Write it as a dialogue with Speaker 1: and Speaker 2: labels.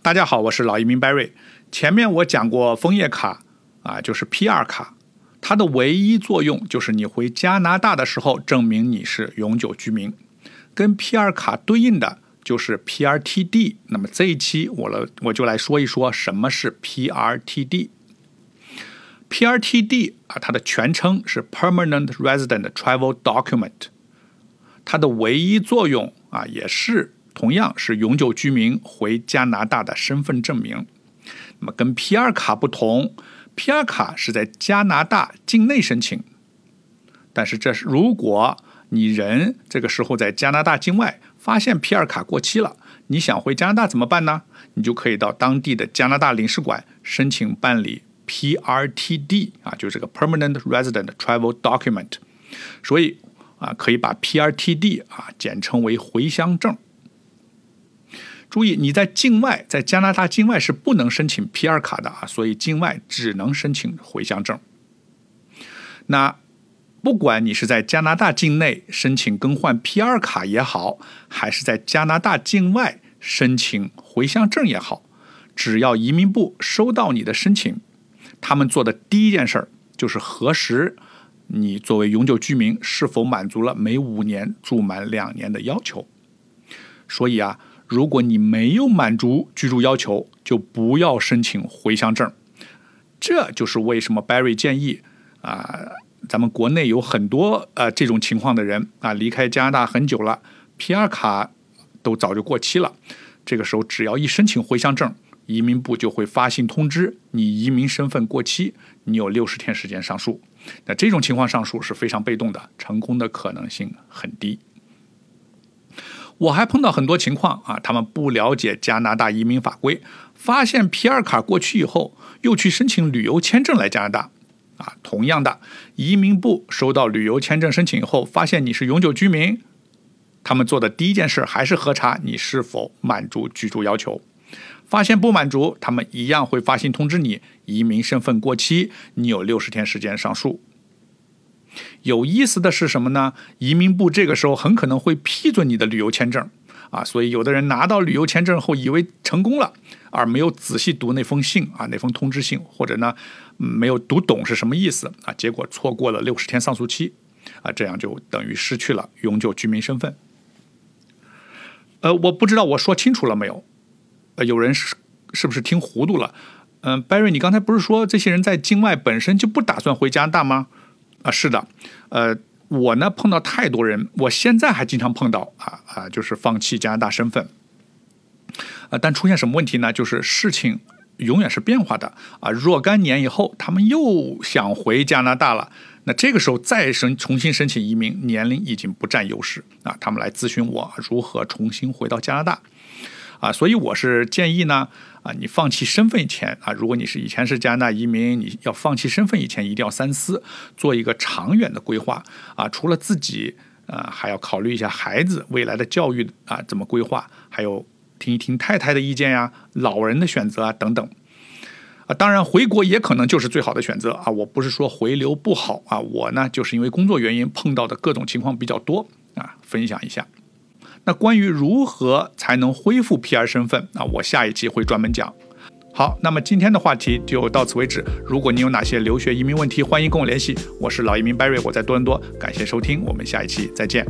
Speaker 1: 大家好，我是老移民 Barry。前面我讲过枫叶卡啊，就是 PR 卡，它的唯一作用就是你回加拿大的时候证明你是永久居民。跟 PR 卡对应的就是 PRTD。那么这一期我了我就来说一说什么是 PRTD。PRTD 啊，它的全称是 Permanent Resident Travel Document。它的唯一作用啊，也是同样是永久居民回加拿大的身份证明。那么跟 PR 卡不同，PR 卡是在加拿大境内申请，但是这是如果你人这个时候在加拿大境外发现 PR 卡过期了，你想回加拿大怎么办呢？你就可以到当地的加拿大领事馆申请办理 PRTD 啊，就是这个 Permanent Resident Travel Document。所以。啊，可以把 PRTD 啊简称为回乡证。注意，你在境外，在加拿大境外是不能申请 PR 卡的啊，所以境外只能申请回乡证。那不管你是在加拿大境内申请更换 PR 卡也好，还是在加拿大境外申请回乡证也好，只要移民部收到你的申请，他们做的第一件事儿就是核实。你作为永久居民是否满足了每五年住满两年的要求？所以啊，如果你没有满足居住要求，就不要申请回乡证。这就是为什么 Barry 建议啊，咱们国内有很多呃这种情况的人啊，离开加拿大很久了，PR 卡都早就过期了。这个时候只要一申请回乡证，移民部就会发信通知你移民身份过期，你有六十天时间上诉。那这种情况上诉是非常被动的，成功的可能性很低。我还碰到很多情况啊，他们不了解加拿大移民法规，发现 PR 卡过去以后，又去申请旅游签证来加拿大。啊，同样的，移民部收到旅游签证申请以后，发现你是永久居民，他们做的第一件事还是核查你是否满足居住要求。发现不满足，他们一样会发信通知你移民身份过期，你有六十天时间上诉。有意思的是什么呢？移民部这个时候很可能会批准你的旅游签证啊，所以有的人拿到旅游签证后以为成功了，而没有仔细读那封信啊，那封通知信，或者呢没有读懂是什么意思啊，结果错过了六十天上诉期啊，这样就等于失去了永久居民身份。呃，我不知道我说清楚了没有。呃，有人是是不是听糊涂了？嗯，Barry，你刚才不是说这些人在境外本身就不打算回加拿大吗？啊，是的。呃，我呢碰到太多人，我现在还经常碰到啊啊，就是放弃加拿大身份。啊，但出现什么问题呢？就是事情永远是变化的啊。若干年以后，他们又想回加拿大了，那这个时候再申重新申请移民，年龄已经不占优势啊。他们来咨询我如何重新回到加拿大。啊，所以我是建议呢，啊，你放弃身份以前啊，如果你是以前是加拿大移民，你要放弃身份以前，一定要三思，做一个长远的规划啊。除了自己，啊，还要考虑一下孩子未来的教育啊，怎么规划，还有听一听太太的意见呀，老人的选择啊等等。啊，当然回国也可能就是最好的选择啊。我不是说回流不好啊，我呢就是因为工作原因碰到的各种情况比较多啊，分享一下。那关于如何才能恢复 PR 身份那，我下一期会专门讲。好，那么今天的话题就到此为止。如果你有哪些留学移民问题，欢迎跟我联系。我是老移民 Barry，我在多伦多，感谢收听，我们下一期再见。